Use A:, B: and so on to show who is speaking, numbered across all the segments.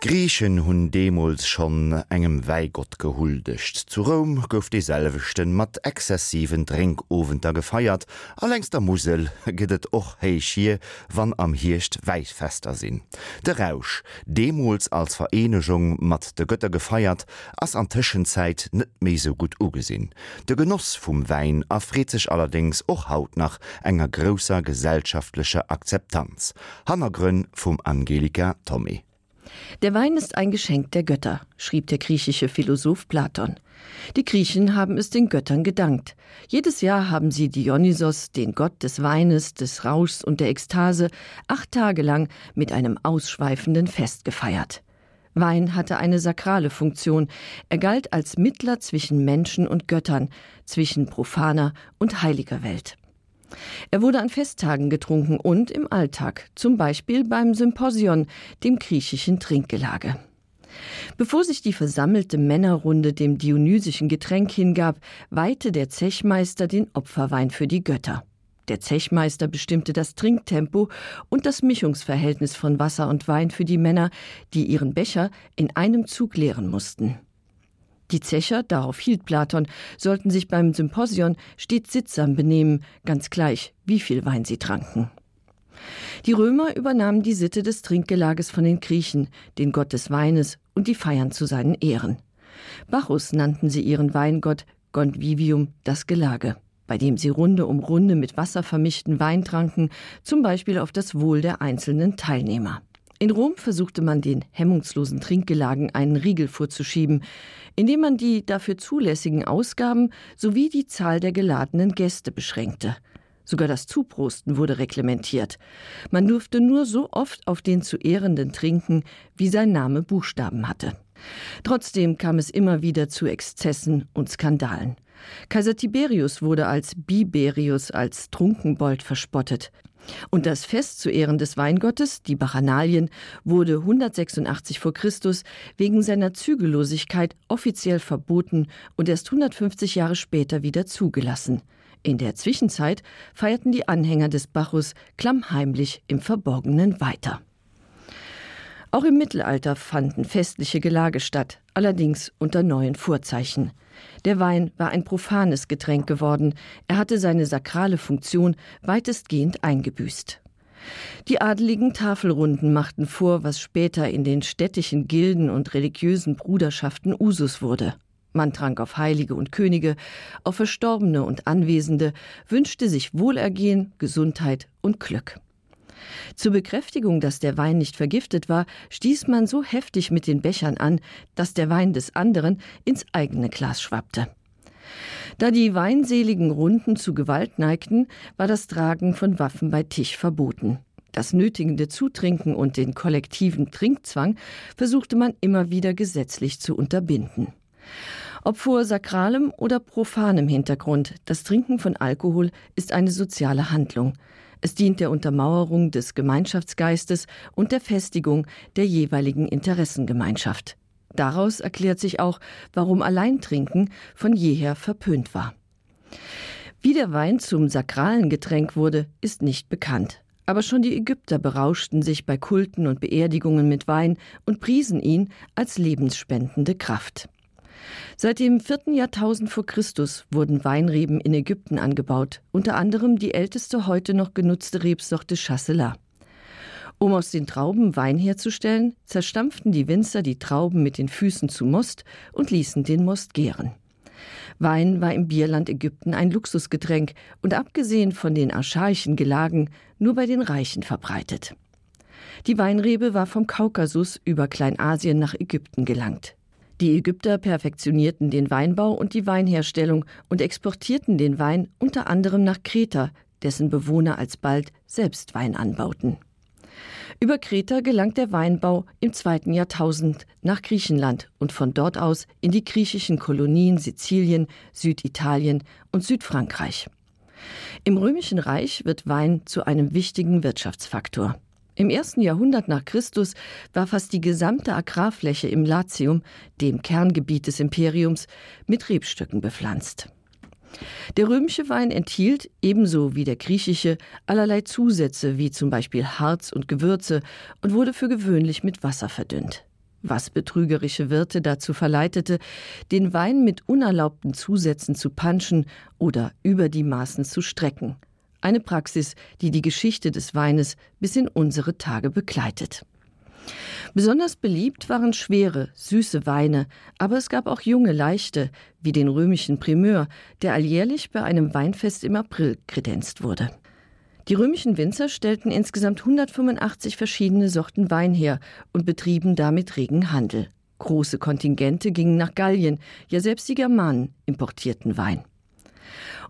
A: Griechen hunn Demols schon engem Weigott gehuldecht. Zu Rom gouf dieselwechten mat exzessiven Drinkofenter gefeiert, allngst der Musel gidet och heichie, wann am Hicht weichfester sinn. De Rausch, Demols als Verenegung mat de Götter gefeiert, ass an Tischschenzeit net méi so gut ugesinn. De Genoss vum Wein erfried sich allerdings och haut nach enger grosser gesellschaftlicher Akzeptanz. Hannergrünn vum Angelika Tommy.
B: Der Wein ist ein Geschenk der Götter, schrieb der griechische Philosoph Platon. Die Griechen haben es den Göttern gedankt. Jedes Jahr haben sie Dionysos, den Gott des Weines, des Rauschs und der Ekstase, acht Tage lang mit einem ausschweifenden Fest gefeiert. Wein hatte eine sakrale Funktion. Er galt als Mittler zwischen Menschen und Göttern, zwischen profaner und heiliger Welt. Er wurde an Festtagen getrunken und im Alltag, zum Beispiel beim Symposion, dem griechischen Trinkgelage. Bevor sich die versammelte Männerrunde dem dionysischen Getränk hingab, weihte der Zechmeister den Opferwein für die Götter. Der Zechmeister bestimmte das Trinktempo und das Mischungsverhältnis von Wasser und Wein für die Männer, die ihren Becher in einem Zug leeren mussten. Die Zecher, darauf hielt Platon, sollten sich beim Symposion stets sittsam benehmen, ganz gleich, wie viel Wein sie tranken. Die Römer übernahmen die Sitte des Trinkgelages von den Griechen, den Gott des Weines und die Feiern zu seinen Ehren. Bacchus nannten sie ihren Weingott Gondvivium das Gelage, bei dem sie Runde um Runde mit Wasser vermischten Wein tranken, zum Beispiel auf das Wohl der einzelnen Teilnehmer. In Rom versuchte man den hemmungslosen Trinkgelagen einen Riegel vorzuschieben, indem man die dafür zulässigen Ausgaben sowie die Zahl der geladenen Gäste beschränkte. Sogar das Zuprosten wurde reglementiert. Man durfte nur so oft auf den zu ehrenden trinken, wie sein Name Buchstaben hatte. Trotzdem kam es immer wieder zu Exzessen und Skandalen. Kaiser Tiberius wurde als Biberius als Trunkenbold verspottet. Und das Fest zu Ehren des Weingottes, die Bacchanalien, wurde 186 vor Christus wegen seiner Zügellosigkeit offiziell verboten und erst 150 Jahre später wieder zugelassen. In der Zwischenzeit feierten die Anhänger des Bacchus klammheimlich im Verborgenen weiter. Auch im Mittelalter fanden festliche Gelage statt, allerdings unter neuen Vorzeichen. Der Wein war ein profanes Getränk geworden, er hatte seine sakrale Funktion weitestgehend eingebüßt. Die adeligen Tafelrunden machten vor, was später in den städtischen Gilden und religiösen Bruderschaften Usus wurde. Man trank auf Heilige und Könige, auf Verstorbene und Anwesende, wünschte sich Wohlergehen, Gesundheit und Glück. Zur Bekräftigung, dass der Wein nicht vergiftet war, stieß man so heftig mit den Bechern an, dass der Wein des anderen ins eigene Glas schwappte. Da die weinseligen Runden zu Gewalt neigten, war das Tragen von Waffen bei Tisch verboten. Das nötigende Zutrinken und den kollektiven Trinkzwang versuchte man immer wieder gesetzlich zu unterbinden. Ob vor sakralem oder profanem Hintergrund, das Trinken von Alkohol ist eine soziale Handlung. Es dient der Untermauerung des Gemeinschaftsgeistes und der Festigung der jeweiligen Interessengemeinschaft. Daraus erklärt sich auch, warum Alleintrinken von jeher verpönt war. Wie der Wein zum sakralen Getränk wurde, ist nicht bekannt. Aber schon die Ägypter berauschten sich bei Kulten und Beerdigungen mit Wein und priesen ihn als lebensspendende Kraft. Seit dem vierten Jahrtausend vor Christus wurden Weinreben in Ägypten angebaut, unter anderem die älteste heute noch genutzte Rebsorte Chasselas. Um aus den Trauben Wein herzustellen, zerstampften die Winzer die Trauben mit den Füßen zu Most und ließen den Most gären. Wein war im Bierland Ägypten ein Luxusgetränk und abgesehen von den archaischen Gelagen nur bei den Reichen verbreitet. Die Weinrebe war vom Kaukasus über Kleinasien nach Ägypten gelangt. Die Ägypter perfektionierten den Weinbau und die Weinherstellung und exportierten den Wein unter anderem nach Kreta, dessen Bewohner alsbald selbst Wein anbauten. Über Kreta gelangt der Weinbau im zweiten Jahrtausend nach Griechenland und von dort aus in die griechischen Kolonien Sizilien, Süditalien und Südfrankreich. Im römischen Reich wird Wein zu einem wichtigen Wirtschaftsfaktor. Im ersten Jahrhundert nach Christus war fast die gesamte Agrarfläche im Latium, dem Kerngebiet des Imperiums, mit Rebstöcken bepflanzt. Der römische Wein enthielt, ebenso wie der griechische, allerlei Zusätze wie zum Beispiel Harz und Gewürze und wurde für gewöhnlich mit Wasser verdünnt. was betrügerische Wirte dazu verleitete, den Wein mit unerlaubten Zusätzen zu panschen oder über die Maßen zu strecken. Eine Praxis, die die Geschichte des Weines bis in unsere Tage begleitet. Besonders beliebt waren schwere, süße Weine, aber es gab auch junge, leichte, wie den römischen Primeur, der alljährlich bei einem Weinfest im April kredenzt wurde. Die römischen Winzer stellten insgesamt 185 verschiedene Sorten Wein her und betrieben damit regen Handel. Große Kontingente gingen nach Gallien, ja selbst die Germanen importierten Wein.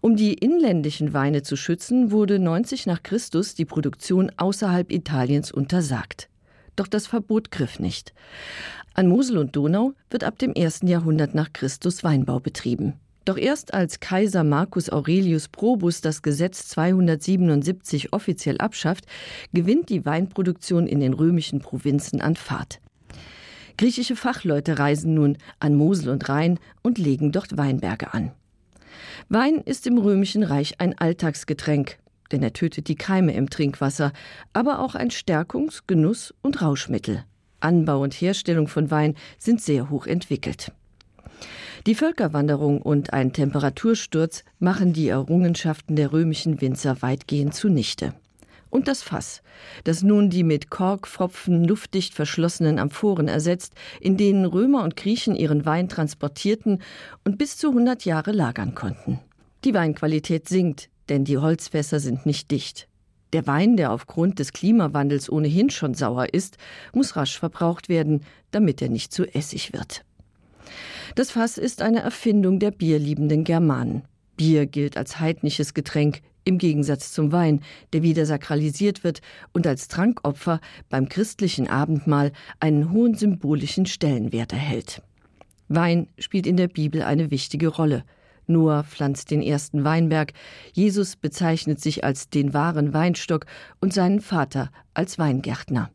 B: Um die inländischen Weine zu schützen, wurde 90 nach Christus die Produktion außerhalb Italiens untersagt. Doch das Verbot griff nicht. An Mosel und Donau wird ab dem ersten Jahrhundert nach Christus Weinbau betrieben. Doch erst als Kaiser Marcus Aurelius Probus das Gesetz 277 offiziell abschafft, gewinnt die Weinproduktion in den römischen Provinzen an Fahrt. Griechische Fachleute reisen nun an Mosel und Rhein und legen dort Weinberge an. Wein ist im römischen Reich ein Alltagsgetränk, denn er tötet die Keime im Trinkwasser, aber auch ein Stärkungs-, Genuss- und Rauschmittel. Anbau und Herstellung von Wein sind sehr hoch entwickelt. Die Völkerwanderung und ein Temperatursturz machen die Errungenschaften der römischen Winzer weitgehend zunichte. Und das Fass, das nun die mit Korkpfropfen luftdicht verschlossenen Amphoren ersetzt, in denen Römer und Griechen ihren Wein transportierten und bis zu 100 Jahre lagern konnten. Die Weinqualität sinkt, denn die Holzfässer sind nicht dicht. Der Wein, der aufgrund des Klimawandels ohnehin schon sauer ist, muss rasch verbraucht werden, damit er nicht zu essig wird. Das Fass ist eine Erfindung der bierliebenden Germanen. Bier gilt als heidnisches Getränk, im Gegensatz zum Wein, der wieder sakralisiert wird und als Trankopfer beim christlichen Abendmahl einen hohen symbolischen Stellenwert erhält. Wein spielt in der Bibel eine wichtige Rolle. Noah pflanzt den ersten Weinberg, Jesus bezeichnet sich als den wahren Weinstock und seinen Vater als Weingärtner.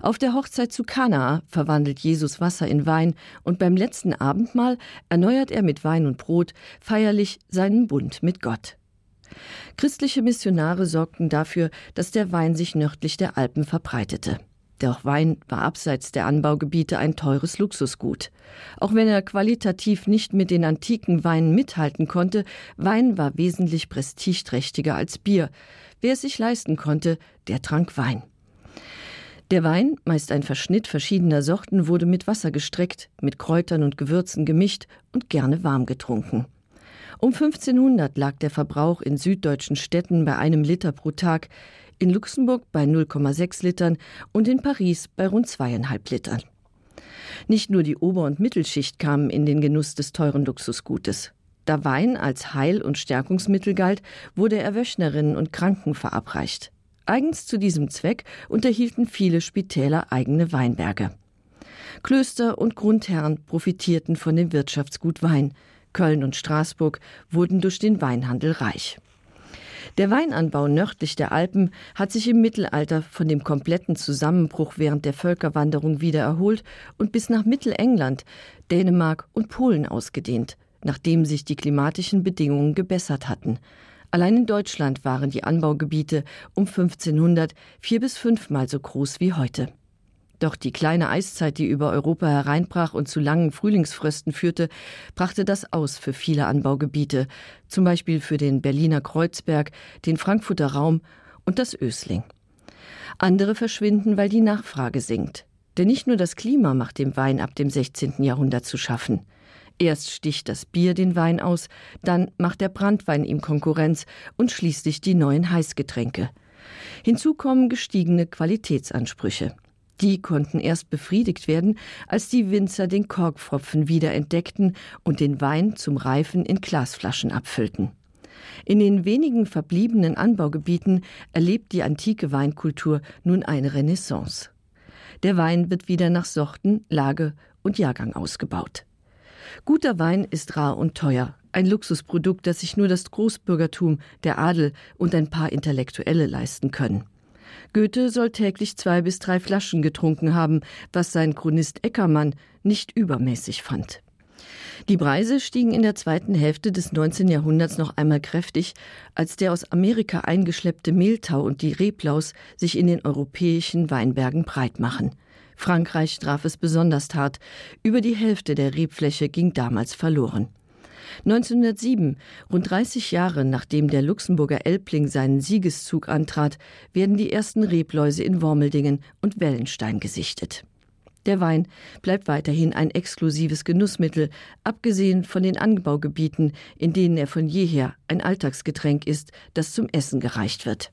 B: Auf der Hochzeit zu Kanaa verwandelt Jesus Wasser in Wein und beim letzten Abendmahl erneuert er mit Wein und Brot feierlich seinen Bund mit Gott. Christliche Missionare sorgten dafür, dass der Wein sich nördlich der Alpen verbreitete. Doch Wein war abseits der Anbaugebiete ein teures Luxusgut. Auch wenn er qualitativ nicht mit den antiken Weinen mithalten konnte, Wein war wesentlich prestigeträchtiger als Bier. Wer es sich leisten konnte, der trank Wein. Der Wein, meist ein Verschnitt verschiedener Sorten, wurde mit Wasser gestreckt, mit Kräutern und Gewürzen gemischt und gerne warm getrunken. Um 1500 lag der Verbrauch in süddeutschen Städten bei einem Liter pro Tag, in Luxemburg bei 0,6 Litern und in Paris bei rund zweieinhalb Litern. Nicht nur die Ober- und Mittelschicht kamen in den Genuss des teuren Luxusgutes. Da Wein als Heil- und Stärkungsmittel galt, wurde er Wöchnerinnen und Kranken verabreicht. Eigens zu diesem Zweck unterhielten viele Spitäler eigene Weinberge. Klöster und Grundherren profitierten von dem Wirtschaftsgut Wein. Köln und Straßburg wurden durch den Weinhandel reich. Der Weinanbau nördlich der Alpen hat sich im Mittelalter von dem kompletten Zusammenbruch während der Völkerwanderung wieder erholt und bis nach Mittelengland, Dänemark und Polen ausgedehnt, nachdem sich die klimatischen Bedingungen gebessert hatten. Allein in Deutschland waren die Anbaugebiete um 1500 vier bis fünfmal so groß wie heute. Doch die kleine Eiszeit, die über Europa hereinbrach und zu langen Frühlingsfrösten führte, brachte das aus für viele Anbaugebiete, zum Beispiel für den Berliner Kreuzberg, den Frankfurter Raum und das Ösling. Andere verschwinden, weil die Nachfrage sinkt. Denn nicht nur das Klima macht dem Wein ab dem 16. Jahrhundert zu schaffen. Erst sticht das Bier den Wein aus, dann macht der Brandwein ihm Konkurrenz und schließlich die neuen Heißgetränke. Hinzu kommen gestiegene Qualitätsansprüche. Die konnten erst befriedigt werden, als die Winzer den Korkpfropfen wieder entdeckten und den Wein zum Reifen in Glasflaschen abfüllten. In den wenigen verbliebenen Anbaugebieten erlebt die antike Weinkultur nun eine Renaissance. Der Wein wird wieder nach Sorten, Lage und Jahrgang ausgebaut. Guter Wein ist rar und teuer, ein Luxusprodukt, das sich nur das Großbürgertum, der Adel und ein paar Intellektuelle leisten können. Goethe soll täglich zwei bis drei Flaschen getrunken haben, was sein Chronist Eckermann nicht übermäßig fand. Die Preise stiegen in der zweiten Hälfte des 19. Jahrhunderts noch einmal kräftig, als der aus Amerika eingeschleppte Mehltau und die Reblaus sich in den europäischen Weinbergen breit machen. Frankreich traf es besonders hart. Über die Hälfte der Rebfläche ging damals verloren. 1907, rund 30 Jahre nachdem der Luxemburger Elbling seinen Siegeszug antrat, werden die ersten Rebläuse in Wormeldingen und Wellenstein gesichtet. Der Wein bleibt weiterhin ein exklusives Genussmittel, abgesehen von den Anbaugebieten, in denen er von jeher ein Alltagsgetränk ist, das zum Essen gereicht wird.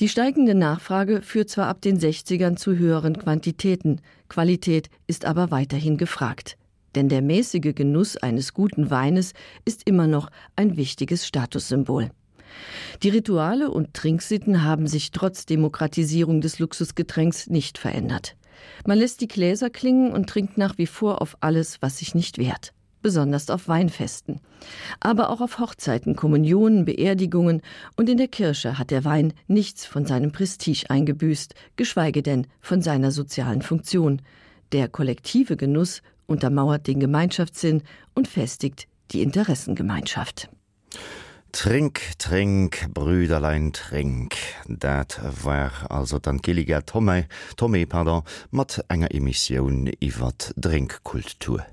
B: Die steigende Nachfrage führt zwar ab den 60ern zu höheren Quantitäten, Qualität ist aber weiterhin gefragt. Denn der mäßige Genuss eines guten Weines ist immer noch ein wichtiges Statussymbol. Die Rituale und Trinksitten haben sich trotz Demokratisierung des Luxusgetränks nicht verändert. Man lässt die Gläser klingen und trinkt nach wie vor auf alles, was sich nicht wehrt besonders auf Weinfesten. Aber auch auf Hochzeiten, Kommunionen, Beerdigungen und in der Kirche hat der Wein nichts von seinem Prestige eingebüßt, geschweige denn von seiner sozialen Funktion. Der kollektive Genuss untermauert den Gemeinschaftssinn und festigt die Interessengemeinschaft.
A: Trink, trink, Brüderlein trink. Dat war also dann gilliger Tommy, Tommy pardon, mat enger Emissionioun iwwer Drinkkultur.